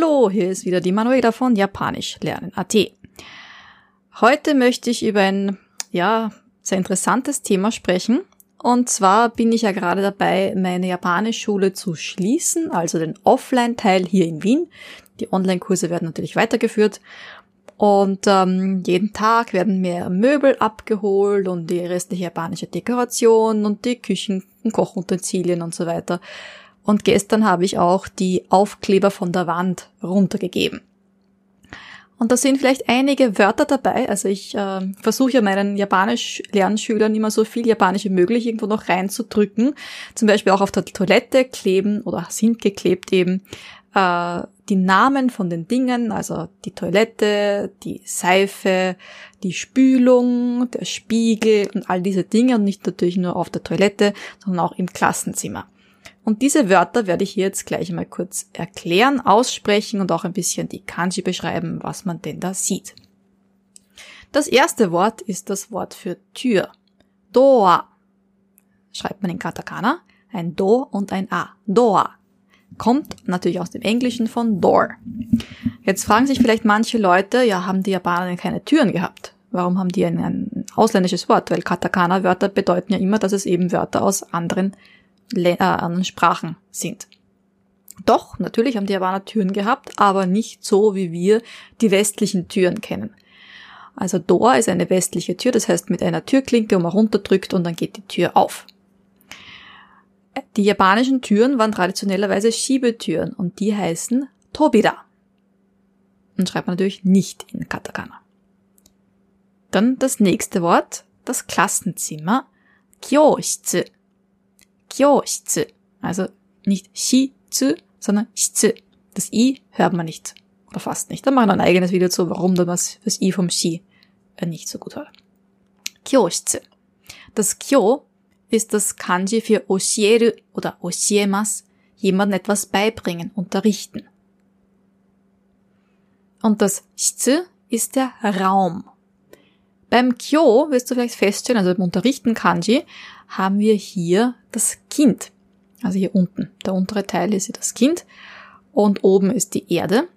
Hallo, hier ist wieder die Manuela von Japanisch lernen AT. Heute möchte ich über ein, ja, sehr interessantes Thema sprechen. Und zwar bin ich ja gerade dabei, meine Japanischschule zu schließen, also den Offline-Teil hier in Wien. Die Online-Kurse werden natürlich weitergeführt. Und ähm, jeden Tag werden mehr Möbel abgeholt und die restliche japanische Dekoration und die Küchen- und Kochutensilien und so weiter. Und gestern habe ich auch die Aufkleber von der Wand runtergegeben. Und da sind vielleicht einige Wörter dabei. Also ich äh, versuche ja meinen Japanisch-Lernschülern immer so viel Japanisch wie möglich irgendwo noch reinzudrücken. Zum Beispiel auch auf der Toilette kleben oder sind geklebt eben äh, die Namen von den Dingen, also die Toilette, die Seife, die Spülung, der Spiegel und all diese Dinge und nicht natürlich nur auf der Toilette, sondern auch im Klassenzimmer. Und diese Wörter werde ich hier jetzt gleich mal kurz erklären, aussprechen und auch ein bisschen die Kanji beschreiben, was man denn da sieht. Das erste Wort ist das Wort für Tür. Doa. Schreibt man in Katakana. Ein Do und ein A. Doa. Kommt natürlich aus dem Englischen von Door. Jetzt fragen sich vielleicht manche Leute, ja, haben die Japaner denn keine Türen gehabt? Warum haben die ein, ein ausländisches Wort? Weil Katakana-Wörter bedeuten ja immer, dass es eben Wörter aus anderen äh, anderen Sprachen sind. Doch, natürlich haben die Japaner Türen gehabt, aber nicht so, wie wir die westlichen Türen kennen. Also Door ist eine westliche Tür, das heißt mit einer Türklinke, wo man runterdrückt und dann geht die Tür auf. Die japanischen Türen waren traditionellerweise Schiebetüren und die heißen Tobira. Und schreibt man natürlich nicht in Katakana. Dann das nächste Wort, das Klassenzimmer, Kyoshitsu. Kyoshitsu. Also nicht Shitsu, sondern Shitsu. Das I hört man nicht. Oder fast nicht. Da machen wir ein eigenes Video zu, warum man das I vom Shi äh, nicht so gut hört. Kyoshitsu. Das Kyo ist das Kanji für oshieru oder oshiemas, jemandem etwas beibringen, unterrichten. Und das Shitsu ist der Raum. Beim Kyo wirst du vielleicht feststellen, also beim Unterrichten Kanji, haben wir hier das Kind. Also hier unten. Der untere Teil ist hier das Kind und oben ist die Erde.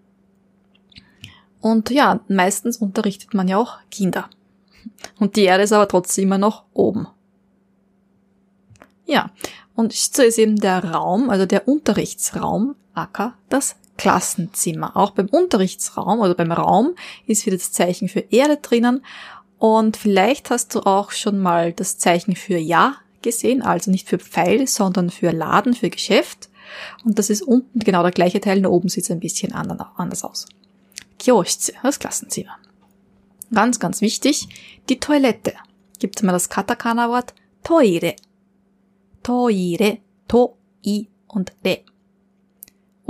Und ja, meistens unterrichtet man ja auch Kinder. Und die Erde ist aber trotzdem immer noch oben. Ja, und so ist eben der Raum, also der Unterrichtsraum, aka das Klassenzimmer. Auch beim Unterrichtsraum oder beim Raum ist wieder das Zeichen für Erde drinnen. Und vielleicht hast du auch schon mal das Zeichen für Ja gesehen, also nicht für Pfeil, sondern für Laden, für Geschäft. Und das ist unten genau der gleiche Teil, nur oben sieht es ein bisschen anders aus. Kyoshitsu, das Klassenzimmer. Ganz, ganz wichtig, die Toilette. Gibt es mal das Katakana-Wort Toire. Toire, To, I und Re.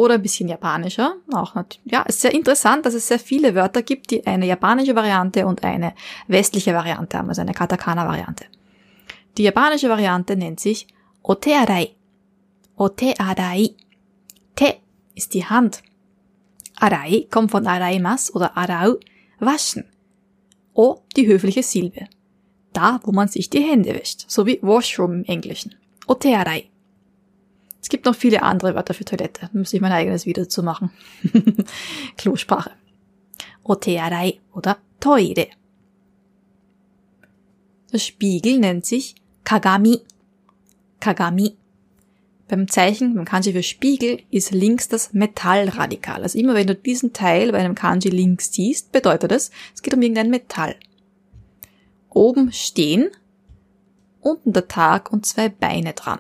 Oder ein bisschen japanischer, auch. Ja, ist sehr interessant, dass es sehr viele Wörter gibt, die eine japanische Variante und eine westliche Variante haben, also eine Katakana-Variante. Die japanische Variante nennt sich Otearai. Otearai. Te ist die Hand. Arai kommt von araimas oder arau, waschen. O die höfliche Silbe. Da, wo man sich die Hände wäscht, so wie Washroom im Englischen. Otearai. Es gibt noch viele andere Wörter für Toilette. Da müsste ich mein eigenes Video zu machen. Klosprache. Otearai oder Toire. Das Spiegel nennt sich Kagami. Kagami. Beim Zeichen, beim Kanji für Spiegel, ist links das Metallradikal. Also immer wenn du diesen Teil bei einem Kanji links siehst, bedeutet es, es geht um irgendein Metall. Oben stehen, unten der Tag und zwei Beine dran.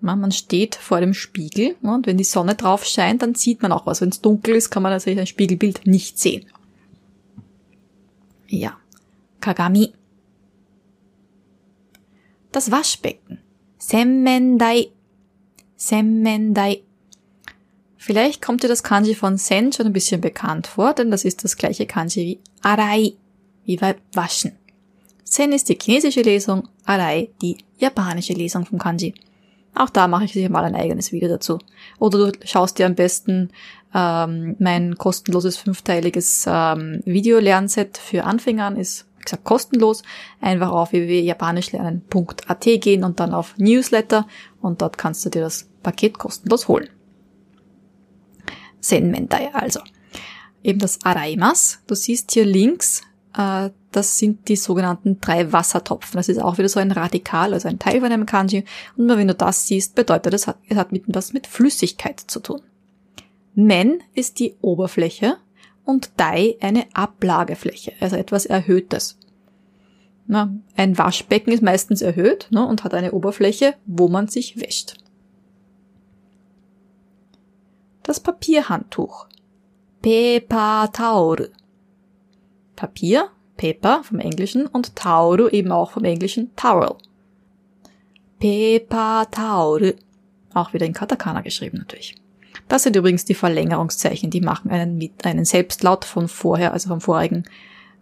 Man steht vor dem Spiegel und wenn die Sonne drauf scheint, dann sieht man auch was. Wenn es dunkel ist, kann man natürlich ein Spiegelbild nicht sehen. Ja. Kagami das Waschbecken. Semmendai. Semmendai. Vielleicht kommt dir das Kanji von Sen schon ein bisschen bekannt vor, denn das ist das gleiche Kanji wie Arai, wie bei Waschen. Sen ist die chinesische Lesung, Arai die japanische Lesung vom Kanji. Auch da mache ich sicher mal ein eigenes Video dazu. Oder du schaust dir am besten ähm, mein kostenloses fünfteiliges ähm, Video-Lernset für Anfänger an, ist wie gesagt, kostenlos. Einfach auf www.japanischlernen.at gehen und dann auf Newsletter und dort kannst du dir das Paket kostenlos holen. Senmentai also. Eben das Araimas. Du siehst hier links, äh, das sind die sogenannten drei Wassertopfen. Das ist auch wieder so ein Radikal, also ein Teil von einem Kanji. Und wenn du das siehst, bedeutet das, es hat mit was mit Flüssigkeit zu tun. Men ist die Oberfläche und Dai eine Ablagefläche, also etwas Erhöhtes. Na, ein Waschbecken ist meistens erhöht ne, und hat eine Oberfläche, wo man sich wäscht. Das Papierhandtuch. Paper Towel. Papier, Paper vom Englischen und Tauru eben auch vom Englischen Towel. Paper Towel. Auch wieder in Katakana geschrieben natürlich. Das sind übrigens die Verlängerungszeichen, die machen einen, einen Selbstlaut von vorher, also vom vorigen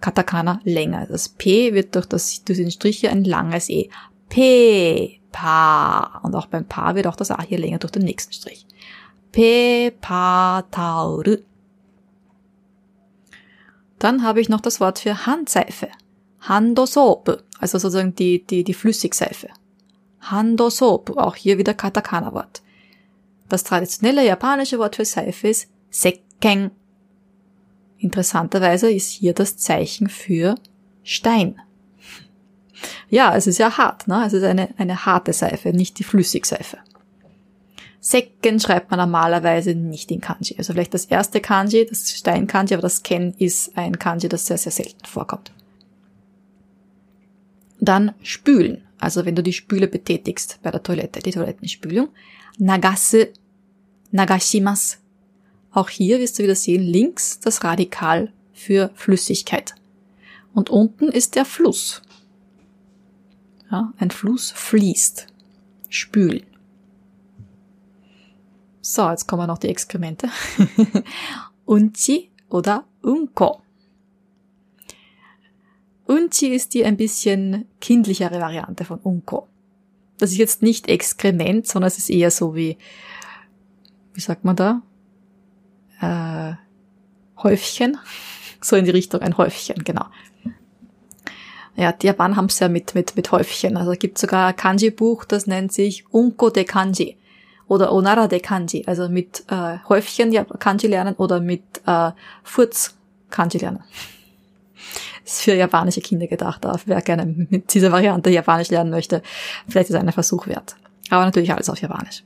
Katakana länger. Das P wird durch, das, durch den Strich hier ein langes E. P, Pa. Und auch beim Pa wird auch das A hier länger durch den nächsten Strich. P, Pa, Tauru. Dann habe ich noch das Wort für Handseife. Handosope, also sozusagen die, die, die Flüssigseife. Handosope, auch hier wieder Katakana-Wort. Das traditionelle japanische Wort für Seife ist Sekken. Interessanterweise ist hier das Zeichen für Stein. Ja, es ist ja hart, ne? Es ist eine, eine harte Seife, nicht die Flüssigseife. Sekken schreibt man normalerweise nicht in Kanji. Also vielleicht das erste Kanji, das Stein-Kanji, aber das Ken ist ein Kanji, das sehr, sehr selten vorkommt. Dann spülen. Also wenn du die Spüle betätigst bei der Toilette, die Toilettenspülung. Nagasu, nagashimas. Auch hier wirst du wieder sehen, links das Radikal für Flüssigkeit. Und unten ist der Fluss. Ja, ein Fluss fließt. Spülen. So, jetzt kommen noch die Exkremente. Unchi oder Unko. Unchi ist die ein bisschen kindlichere Variante von Unko. Das ist jetzt nicht Exkrement, sondern es ist eher so wie, wie sagt man da? Äh, Häufchen. So in die Richtung, ein Häufchen, genau. Ja, die Japaner haben es ja mit, mit, mit Häufchen. Also es gibt sogar ein Kanji-Buch, das nennt sich Unko de Kanji oder Onara de Kanji, also mit äh, Häufchen ja, Kanji lernen oder mit äh, Furz Kanji lernen. ist für japanische Kinder gedacht, auch wer gerne mit dieser Variante Japanisch lernen möchte, vielleicht ist ein Versuch wert. Aber natürlich alles auf Japanisch.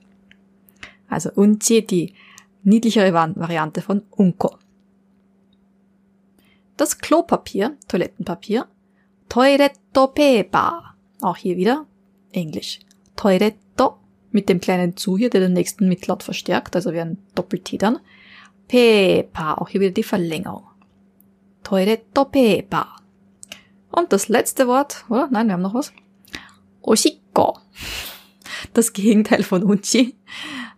Also Unchi, die niedlichere Variante von Unko. Das Klopapier, Toilettenpapier, Toiletto Paper, auch hier wieder Englisch. Toiletto mit dem kleinen Zu hier, der den nächsten Mitlaut verstärkt, also wie ein Doppel-T dann. Pepa, auch hier wieder die Verlängerung. Toiletto Pepa. Und das letzte Wort, oder? Nein, wir haben noch was. Oshiko. Das Gegenteil von Uchi.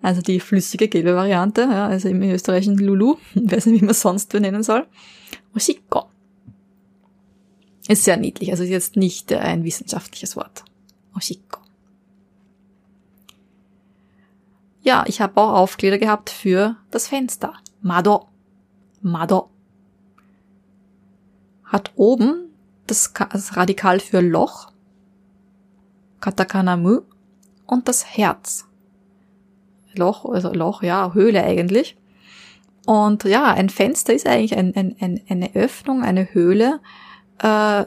Also die flüssige gelbe Variante, ja, also im österreichischen Lulu. Ich weiß nicht, wie man sonst benennen soll. Oshiko. Ist sehr niedlich, also ist jetzt nicht ein wissenschaftliches Wort. Oshiko. Ja, ich habe auch Aufkleider gehabt für das Fenster. Mado. Mado. Hat oben das, das Radikal für Loch. Katakana mu. Und das Herz. Loch, also Loch, ja, Höhle eigentlich. Und ja, ein Fenster ist eigentlich ein, ein, ein, eine Öffnung, eine Höhle. Äh,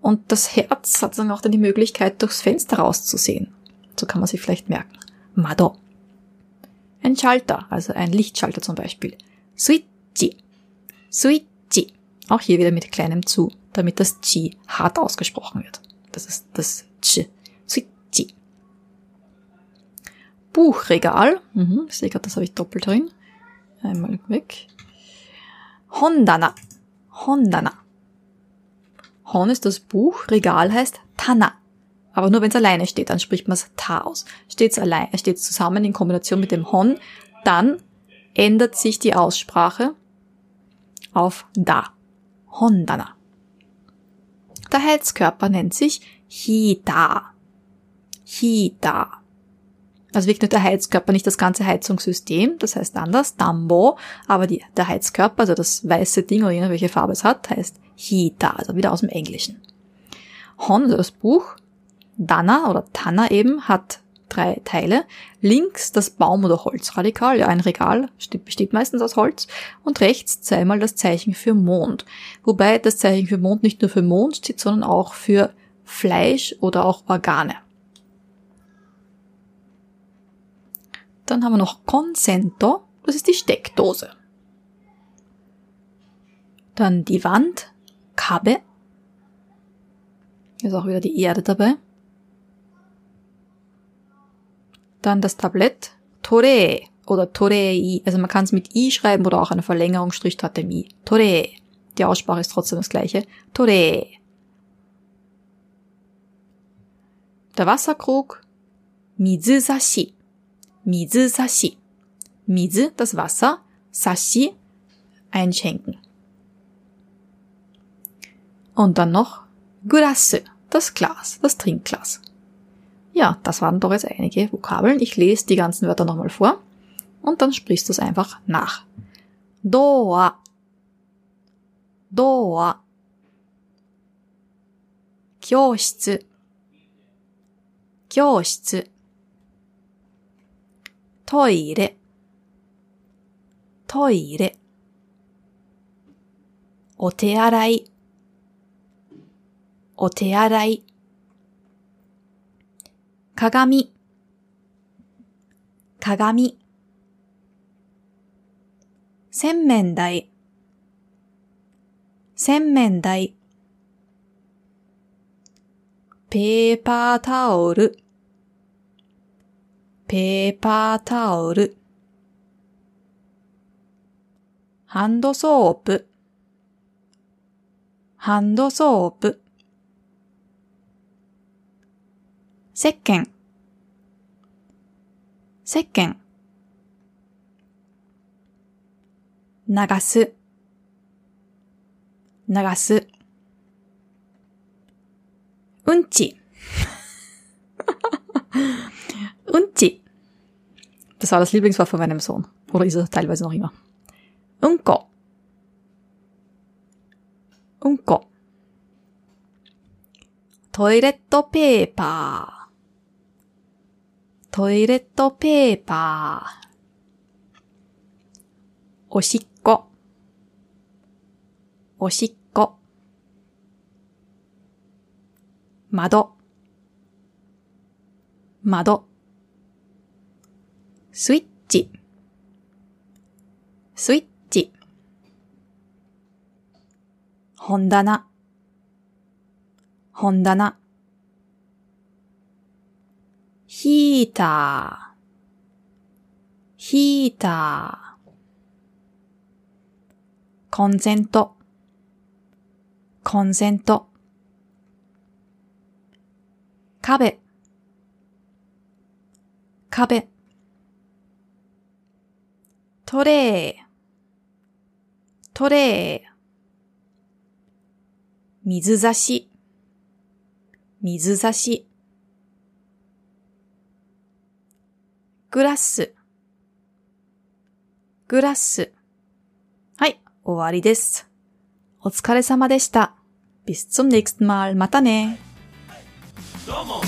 und das Herz hat dann auch dann die Möglichkeit, durchs Fenster rauszusehen. So kann man sich vielleicht merken. Mado. Ein Schalter, also ein Lichtschalter zum Beispiel. Switchi. Switchi. Auch hier wieder mit kleinem zu, damit das Chi hart ausgesprochen wird. Das ist das Ch. Switchi. Buchregal. Mhm, ich sehe gerade, das habe ich doppelt drin. Einmal weg. Hondana. Hondana. Hon ist das Buch, Regal heißt Tana. Aber nur wenn es alleine steht, dann spricht man es ta aus. Steht es allein, steht zusammen in Kombination mit dem hon, dann ändert sich die Aussprache auf da. Hondana. Der Heizkörper nennt sich Hita. Hita. Also wirklich nur der Heizkörper, nicht das ganze Heizungssystem, das heißt anders, Dambo, aber die, der Heizkörper, also das weiße Ding oder welche Farbe es hat, heißt Hita, also wieder aus dem Englischen. Hon, also das Buch, Dana oder Tanna eben hat drei Teile. Links das Baum- oder Holzradikal, ja ein Regal, besteht meistens aus Holz. Und rechts zweimal das Zeichen für Mond. Wobei das Zeichen für Mond nicht nur für Mond steht, sondern auch für Fleisch oder auch Organe. Dann haben wir noch Consento, das ist die Steckdose. Dann die Wand, Kabe. Ist auch wieder die Erde dabei. Dann das Tablett, Tore oder Torei. Also man kann es mit I schreiben oder auch eine Verlängerung Strich hat dem I. Tore. Die Aussprache ist trotzdem das gleiche. Tore. Der Wasserkrug, Mizusashi. Mizusashi. Mizu, das Wasser, Sashi, einschenken. Und dann noch Glasse, das Glas, das Trinkglas. Ja, das waren doch jetzt einige Vokabeln. Ich lese die ganzen Wörter nochmal vor und dann sprichst du es einfach nach. Doa, Doa, Kyoshitsu, Kyoshitsu, Toire, Toire, お手洗い、お手洗い。 鏡、鏡。洗面台、洗面台。ペーパータオル、ペーパータオル。ハンドソープ、ハンドソープ。石鹸石鹸流す流すうんち Unti. Das war das Lieblingswort von meinem Sohn. Oder ist er teilweise noch immer. Unko. Unko. トイレットペーパー。 トイレットペーパー。おしっこ。おしっこ。窓。窓。スイッチ。スイッチ。本棚。本棚。ヒーター、ヒーター。コンセント、コンセント。壁、壁。トレー、トレー。水差し、水差し。グラス、グラス。はい、終わりです。お疲れ様でした。Bis zum nächsten Mal. またね。どうも